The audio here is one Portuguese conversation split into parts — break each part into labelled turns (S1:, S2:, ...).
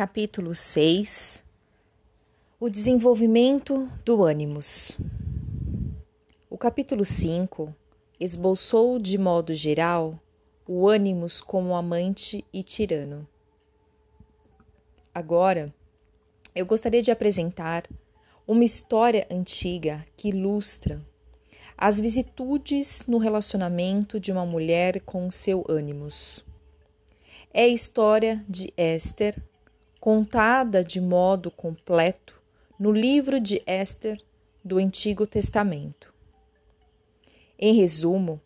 S1: Capítulo 6 O desenvolvimento do ânimos. O capítulo 5 esboçou de modo geral o ânimos como amante e tirano. Agora, eu gostaria de apresentar uma história antiga que ilustra as vicissitudes no relacionamento de uma mulher com seu ânimos. É a história de Esther, contada de modo completo no livro de Esther do Antigo Testamento. Em resumo,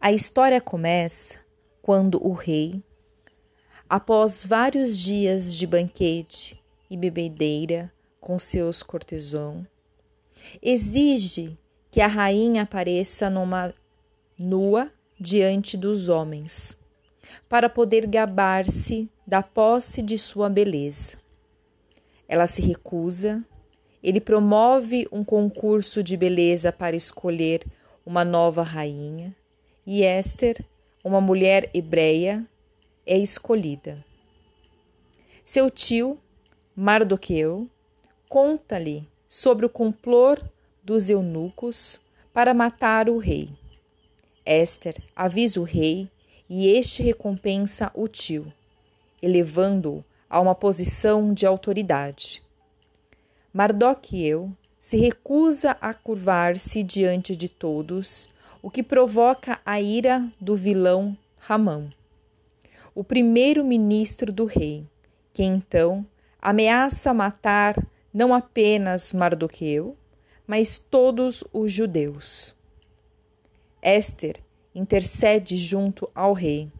S1: a história começa quando o rei, após vários dias de banquete e bebedeira com seus cortesãos, exige que a rainha apareça numa nua diante dos homens, para poder gabar-se da posse de sua beleza. Ela se recusa, ele promove um concurso de beleza para escolher uma nova rainha, e Esther, uma mulher hebreia, é escolhida. Seu tio, Mardoqueu, conta-lhe sobre o complô dos eunucos para matar o rei. Esther avisa o rei e este recompensa o tio, elevando-o a uma posição de autoridade. Mardoqueu se recusa a curvar-se diante de todos, o que provoca a ira do vilão Ramão, o primeiro-ministro do rei, que então ameaça matar não apenas Mardoqueu, mas todos os judeus. Esther intercede junto ao rei.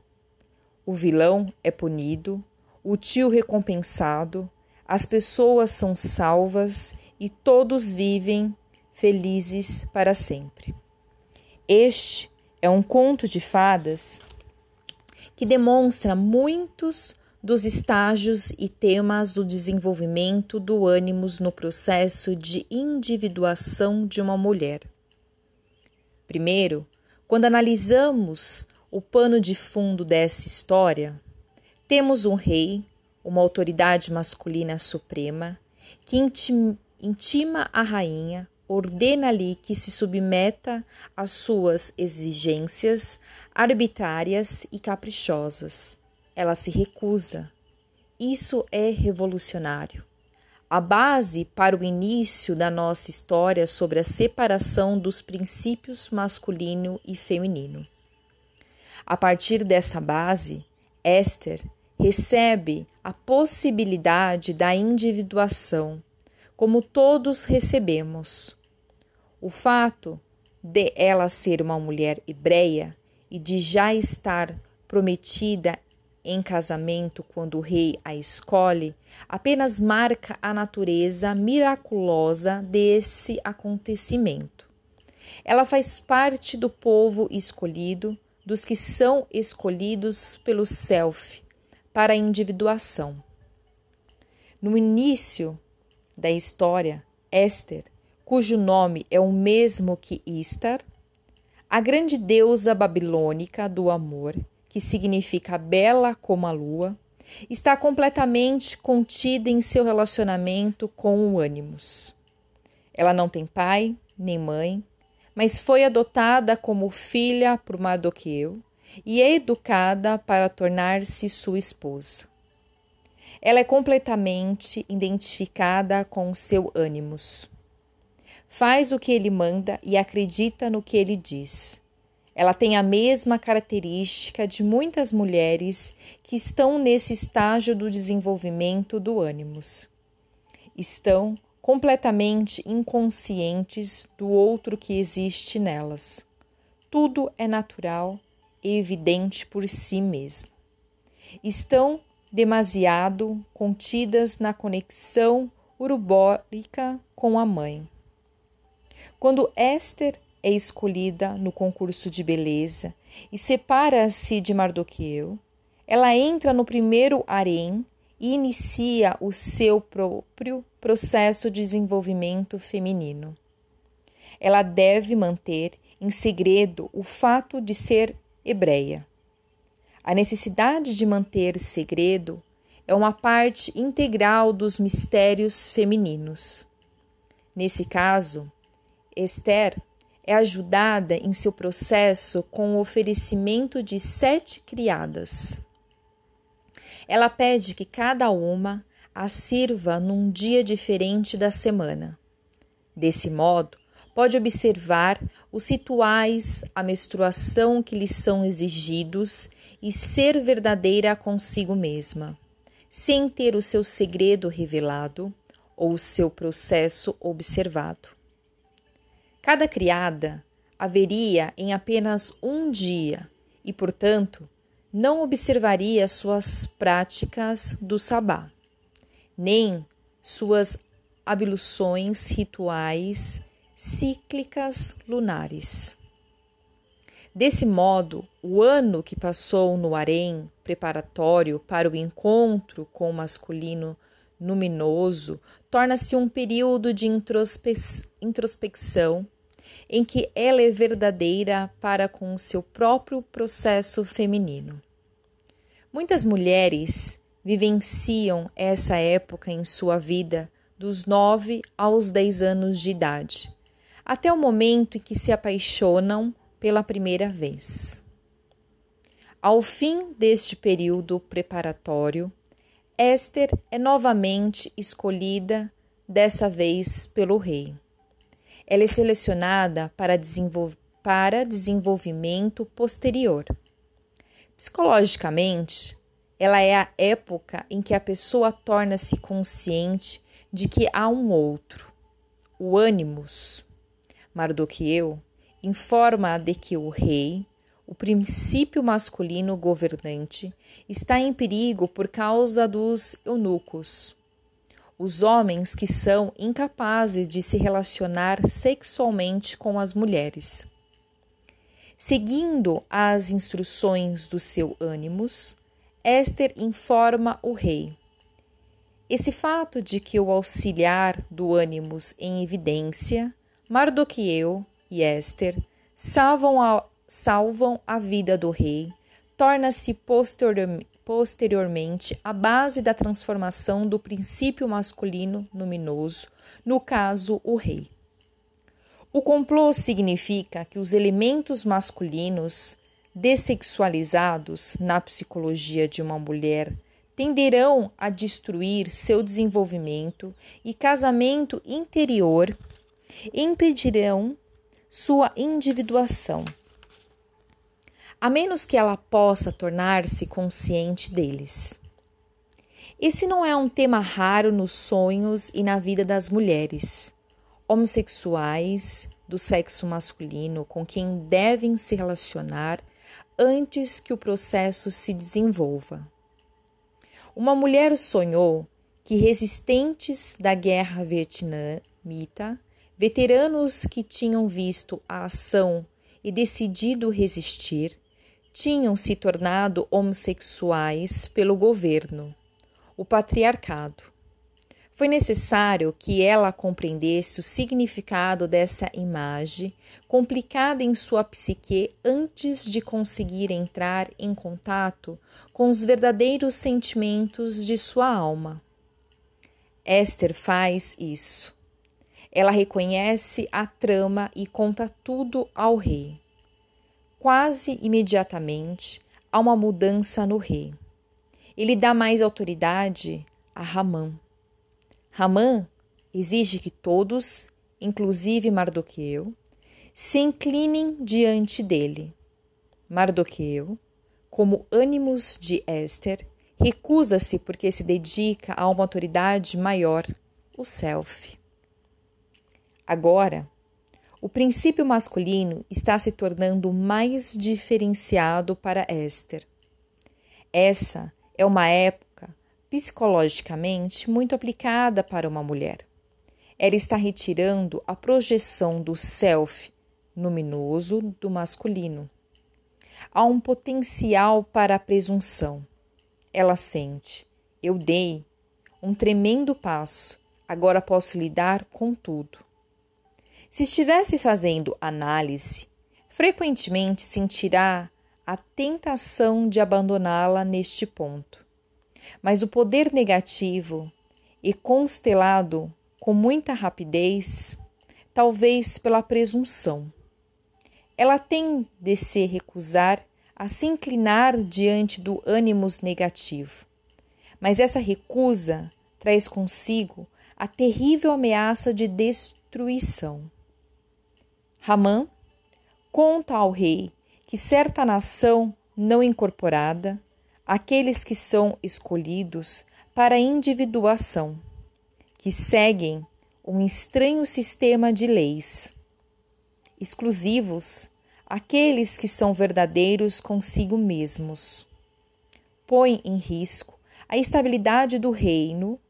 S1: O vilão é punido, o tio recompensado, as pessoas são salvas e todos vivem felizes para sempre. Este é um conto de fadas que demonstra muitos dos estágios e temas do desenvolvimento do ânimos no processo de individuação de uma mulher. Primeiro, quando analisamos o pano de fundo dessa história, temos um rei, uma autoridade masculina suprema, que intima a rainha, ordena-lhe que se submeta às suas exigências arbitrárias e caprichosas ela se recusa. Isso é revolucionário. A base para o início da nossa história sobre a separação dos princípios masculino e feminino. A partir dessa base, Esther recebe a possibilidade da individuação, como todos recebemos. O fato de ela ser uma mulher hebreia e de já estar prometida em casamento quando o rei a escolhe, apenas marca a natureza miraculosa desse acontecimento. Ela faz parte do povo escolhido, dos que são escolhidos pelo self para a individuação. No início da história, Esther, cujo nome é o mesmo que Istar, a grande deusa babilônica do amor, que significa bela como a lua, está completamente contida em seu relacionamento com o ânimos. Ela não tem pai nem mãe, mas foi adotada como filha por Mardoqueu e é educada para tornar-se sua esposa. Ela é completamente identificada com seu ânimos. Faz o que ele manda e acredita no que ele diz. Ela tem a mesma característica de muitas mulheres que estão nesse estágio do desenvolvimento do ânimos. Estão completamente inconscientes do outro que existe nelas. Tudo é natural e evidente por si mesmo. Estão demasiado contidas na conexão urubórica com a mãe. Quando Esther é escolhida no concurso de beleza e separa-se de Mardoqueu. Ela entra no primeiro harém e inicia o seu próprio processo de desenvolvimento feminino. Ela deve manter em segredo o fato de ser hebreia. A necessidade de manter segredo é uma parte integral dos mistérios femininos. Nesse caso, Esther é ajudada em seu processo com o oferecimento de sete criadas. Ela pede que cada uma a sirva num dia diferente da semana. Desse modo, pode observar os rituais, a menstruação que lhe são exigidos e ser verdadeira consigo mesma, sem ter o seu segredo revelado ou o seu processo observado. Cada criada haveria em apenas um dia e, portanto, não observaria suas práticas do sabá, nem suas abluções rituais cíclicas lunares. Desse modo, o ano que passou no harém preparatório para o encontro com o masculino luminoso torna-se um período de introspecção em que ela é verdadeira para com o seu próprio processo feminino. Muitas mulheres vivenciam essa época em sua vida dos 9 aos 10 anos de idade, até o momento em que se apaixonam pela primeira vez. Ao fim deste período preparatório, Esther é novamente escolhida, dessa vez pelo rei. Ela é selecionada para, desenvol para desenvolvimento posterior. Psicologicamente, ela é a época em que a pessoa torna-se consciente de que há um outro. O ânimos, Mardoqueu, informa de que o rei, o princípio masculino governante, está em perigo por causa dos eunucos os homens que são incapazes de se relacionar sexualmente com as mulheres. Seguindo as instruções do seu ânimos, Esther informa o rei. Esse fato de que o auxiliar do ânimos em evidência, Mardoqueu e Esther, salvam a, salvam a vida do rei, torna-se posteriormente posteriormente a base da transformação do princípio masculino luminoso, no caso, o rei. O complô significa que os elementos masculinos dessexualizados na psicologia de uma mulher tenderão a destruir seu desenvolvimento e casamento interior impedirão sua individuação a menos que ela possa tornar-se consciente deles. Esse não é um tema raro nos sonhos e na vida das mulheres homossexuais do sexo masculino com quem devem se relacionar antes que o processo se desenvolva. Uma mulher sonhou que resistentes da guerra vietnamita, veteranos que tinham visto a ação e decidido resistir, tinham se tornado homossexuais pelo governo, o patriarcado. Foi necessário que ela compreendesse o significado dessa imagem complicada em sua psique antes de conseguir entrar em contato com os verdadeiros sentimentos de sua alma. Esther faz isso. Ela reconhece a trama e conta tudo ao rei. Quase imediatamente há uma mudança no rei. Ele dá mais autoridade a Ramã. Ramã exige que todos, inclusive Mardoqueu, se inclinem diante dele. Mardoqueu, como ânimos de Esther, recusa-se porque se dedica a uma autoridade maior, o self. Agora, o princípio masculino está se tornando mais diferenciado para Esther. Essa é uma época psicologicamente muito aplicada para uma mulher. Ela está retirando a projeção do self luminoso do masculino. Há um potencial para a presunção. Ela sente: eu dei um tremendo passo, agora posso lidar com tudo. Se estivesse fazendo análise, frequentemente sentirá a tentação de abandoná-la neste ponto. Mas o poder negativo e constelado com muita rapidez, talvez pela presunção. Ela tem de se recusar a se inclinar diante do ânimos negativo. Mas essa recusa traz consigo a terrível ameaça de destruição. Ramã conta ao rei que certa nação não incorporada, aqueles que são escolhidos para individuação, que seguem um estranho sistema de leis, exclusivos, aqueles que são verdadeiros consigo mesmos. Põe em risco a estabilidade do reino.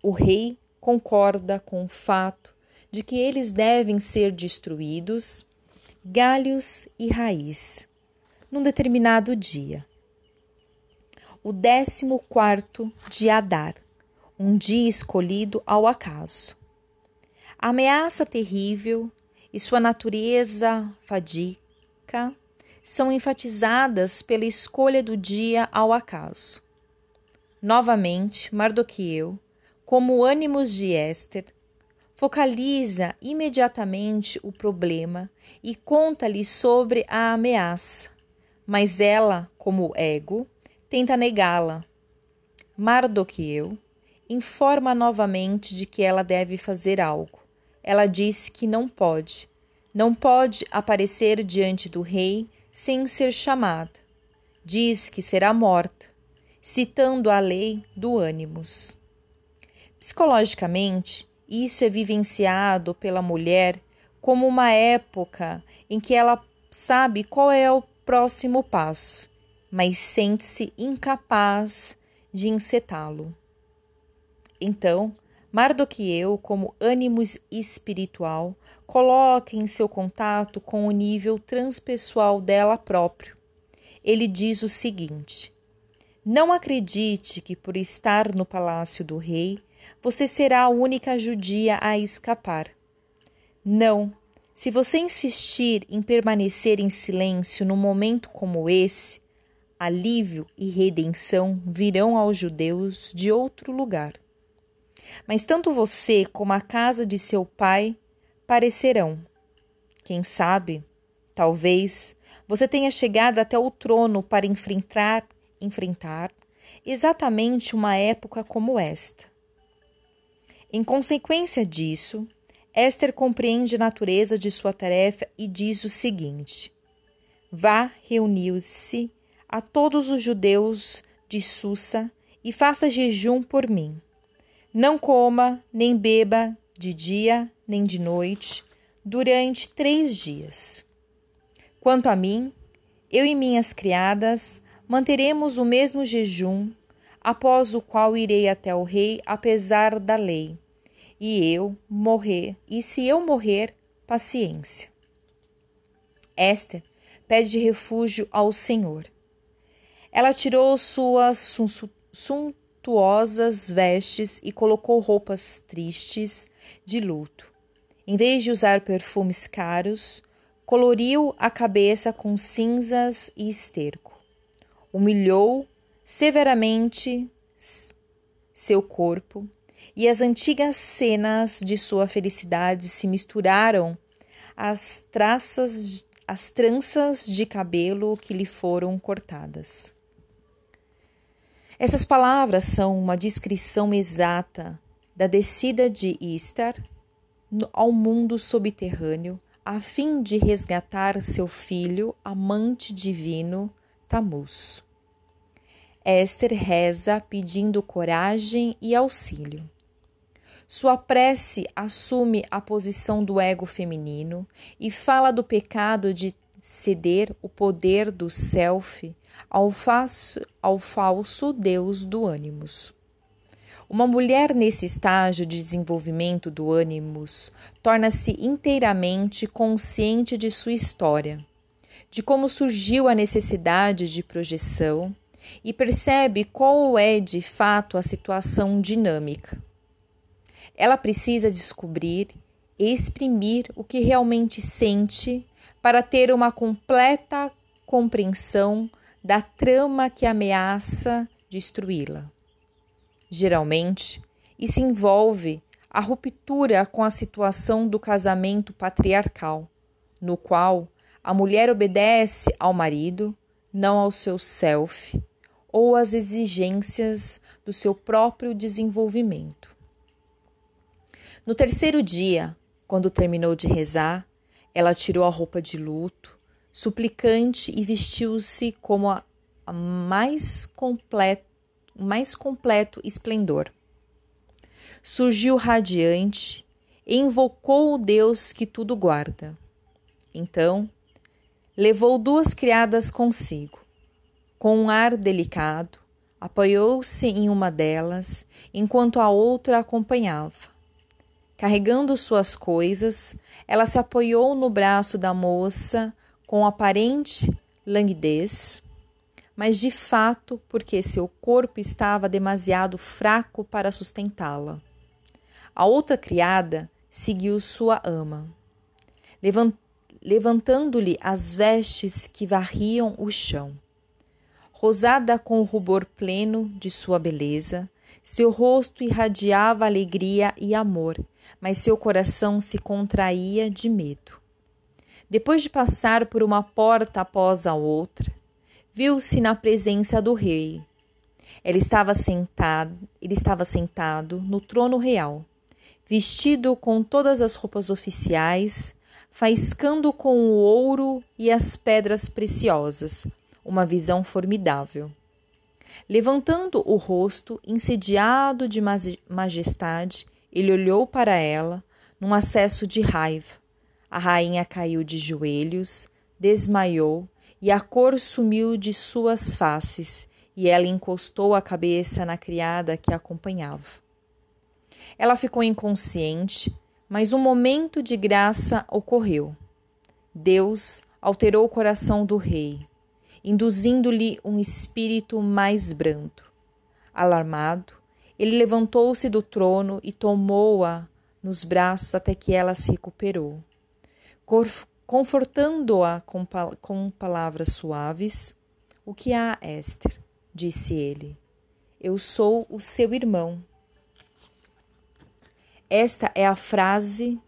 S1: O rei concorda com o fato de que eles devem ser destruídos, galhos e raiz, num determinado dia. O décimo quarto de Adar, um dia escolhido ao acaso. A ameaça terrível e sua natureza fadica são enfatizadas pela escolha do dia ao acaso. Novamente, Mardoqueu como ânimos de Esther, focaliza imediatamente o problema e conta-lhe sobre a ameaça, mas ela, como ego, tenta negá-la. Mardoqueu informa novamente de que ela deve fazer algo. Ela diz que não pode, não pode aparecer diante do rei sem ser chamada. Diz que será morta, citando a lei do ânimos. Psicologicamente, isso é vivenciado pela mulher como uma época em que ela sabe qual é o próximo passo, mas sente-se incapaz de encetá-lo. Então, Mardoqueu, como ânimo espiritual, coloca em seu contato com o nível transpessoal dela próprio. Ele diz o seguinte: Não acredite que por estar no palácio do rei você será a única judia a escapar. Não, se você insistir em permanecer em silêncio num momento como esse, alívio e redenção virão aos judeus de outro lugar. Mas tanto você como a casa de seu pai parecerão. Quem sabe, talvez, você tenha chegado até o trono para enfrentar, enfrentar exatamente uma época como esta. Em consequência disso, Esther compreende a natureza de sua tarefa e diz o seguinte: Vá reunir-se a todos os judeus de Susa e faça jejum por mim. Não coma nem beba de dia nem de noite durante três dias. Quanto a mim, eu e minhas criadas manteremos o mesmo jejum, após o qual irei até o rei, apesar da lei e eu morrer, e se eu morrer, paciência. Esther pede refúgio ao Senhor. Ela tirou suas suntuosas vestes e colocou roupas tristes de luto. Em vez de usar perfumes caros, coloriu a cabeça com cinzas e esterco. Humilhou severamente seu corpo e as antigas cenas de sua felicidade se misturaram às traças, às tranças de cabelo que lhe foram cortadas. Essas palavras são uma descrição exata da descida de Istar ao mundo subterrâneo a fim de resgatar seu filho, amante divino, Tamuz. Esther reza pedindo coragem e auxílio. Sua prece assume a posição do ego feminino e fala do pecado de ceder o poder do self ao, ao falso Deus do ânimos. Uma mulher nesse estágio de desenvolvimento do ânimos torna-se inteiramente consciente de sua história, de como surgiu a necessidade de projeção e percebe qual é de fato a situação dinâmica. Ela precisa descobrir e exprimir o que realmente sente para ter uma completa compreensão da trama que ameaça destruí-la. Geralmente, isso envolve a ruptura com a situação do casamento patriarcal, no qual a mulher obedece ao marido, não ao seu self ou às exigências do seu próprio desenvolvimento. No terceiro dia, quando terminou de rezar, ela tirou a roupa de luto, suplicante e vestiu-se como a, a mais completo, mais completo esplendor surgiu radiante e invocou o Deus que tudo guarda. Então, levou duas criadas consigo. Com um ar delicado, apoiou-se em uma delas, enquanto a outra acompanhava. Carregando suas coisas, ela se apoiou no braço da moça com aparente languidez, mas de fato porque seu corpo estava demasiado fraco para sustentá-la. A outra criada seguiu sua ama, levantando-lhe as vestes que varriam o chão. Rosada com o rubor pleno de sua beleza, seu rosto irradiava alegria e amor, mas seu coração se contraía de medo. Depois de passar por uma porta após a outra, viu-se na presença do rei. Ele estava sentado, ele estava sentado no trono real, vestido com todas as roupas oficiais, faiscando com o ouro e as pedras preciosas, uma visão formidável. Levantando o rosto, insediado de majestade, ele olhou para ela, num acesso de raiva. A rainha caiu de joelhos, desmaiou e a cor sumiu de suas faces, e ela encostou a cabeça na criada que a acompanhava. Ela ficou inconsciente, mas um momento de graça ocorreu. Deus alterou o coração do rei, induzindo-lhe um espírito mais brando. Alarmado, ele levantou-se do trono e tomou-a nos braços até que ela se recuperou. Confortando-a com, com palavras suaves, o que há, Esther? disse ele. Eu sou o seu irmão esta é a frase,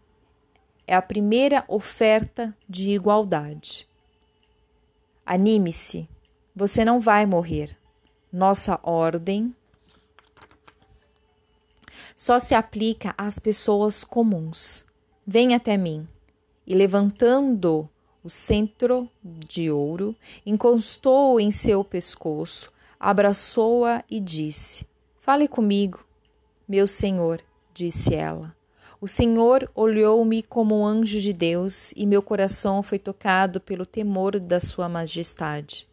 S1: é a primeira oferta de igualdade. Anime-se, você não vai morrer. Nossa ordem só se aplica às pessoas comuns. Vem até mim. E levantando o centro de ouro, encostou em seu pescoço, abraçou-a e disse: Fale comigo, meu senhor disse ela. O Senhor olhou-me como um anjo de Deus e meu coração foi tocado pelo temor da Sua Majestade.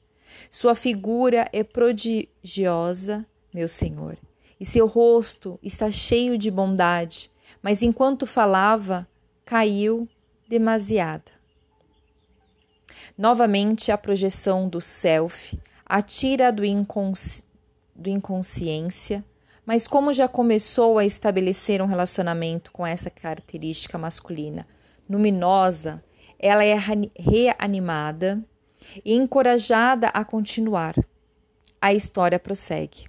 S1: Sua figura é prodigiosa, meu Senhor, e seu rosto está cheio de bondade, mas enquanto falava, caiu demasiada. Novamente a projeção do self, a tira do, inconsci do inconsciência, mas como já começou a estabelecer um relacionamento com essa característica masculina luminosa, ela é reanimada e encorajada a continuar. A história prossegue.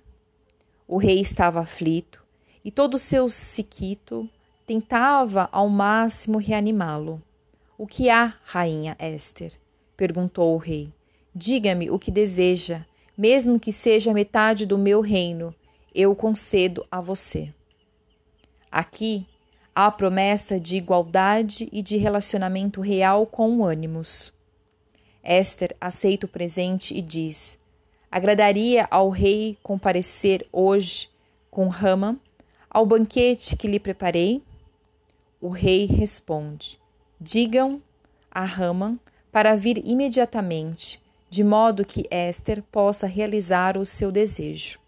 S1: O rei estava aflito e todo o seu siquito tentava ao máximo reanimá-lo. O que há, rainha Esther? perguntou o rei. Diga-me o que deseja, mesmo que seja metade do meu reino eu concedo a você. Aqui há a promessa de igualdade e de relacionamento real com o ânimos. Esther aceita o presente e diz: Agradaria ao rei comparecer hoje com Rama ao banquete que lhe preparei? O rei responde: Digam a Rama para vir imediatamente, de modo que Esther possa realizar o seu desejo.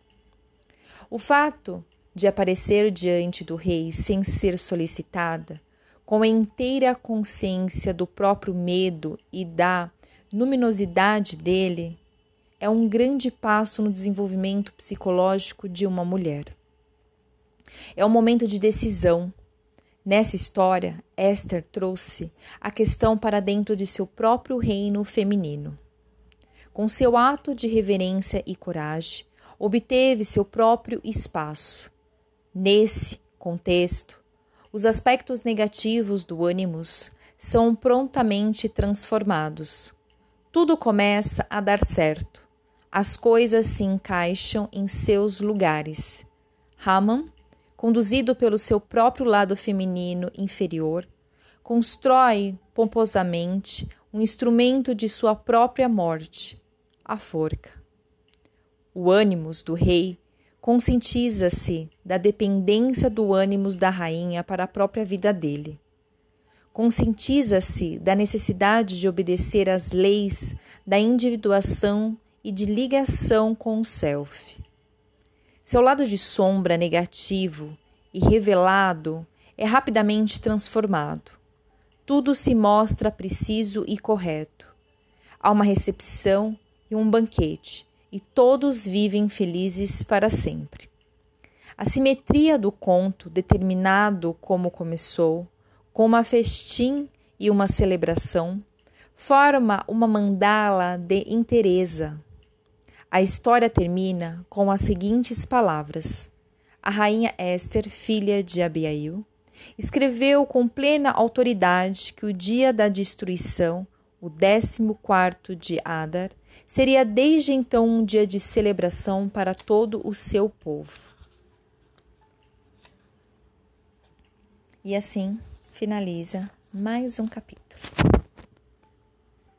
S1: O fato de aparecer diante do rei sem ser solicitada, com a inteira consciência do próprio medo e da luminosidade dele, é um grande passo no desenvolvimento psicológico de uma mulher. É um momento de decisão. Nessa história, Esther trouxe a questão para dentro de seu próprio reino feminino. Com seu ato de reverência e coragem, obteve seu próprio espaço. Nesse contexto, os aspectos negativos do ânimos são prontamente transformados. Tudo começa a dar certo. As coisas se encaixam em seus lugares. Haman, conduzido pelo seu próprio lado feminino inferior, constrói pomposamente um instrumento de sua própria morte, a forca. O ânimos do rei conscientiza-se da dependência do ânimos da rainha para a própria vida dele. Conscientiza-se da necessidade de obedecer às leis da individuação e de ligação com o self. Seu lado de sombra negativo e revelado é rapidamente transformado. Tudo se mostra preciso e correto. Há uma recepção e um banquete, e todos vivem felizes para sempre. A simetria do conto, determinado como começou, com uma festim e uma celebração, forma uma mandala de interesa. A história termina com as seguintes palavras: A rainha Esther, filha de Abiail, escreveu com plena autoridade que o dia da destruição, o décimo quarto de Adar, seria desde então um dia de celebração para todo o seu povo. E assim finaliza mais um capítulo.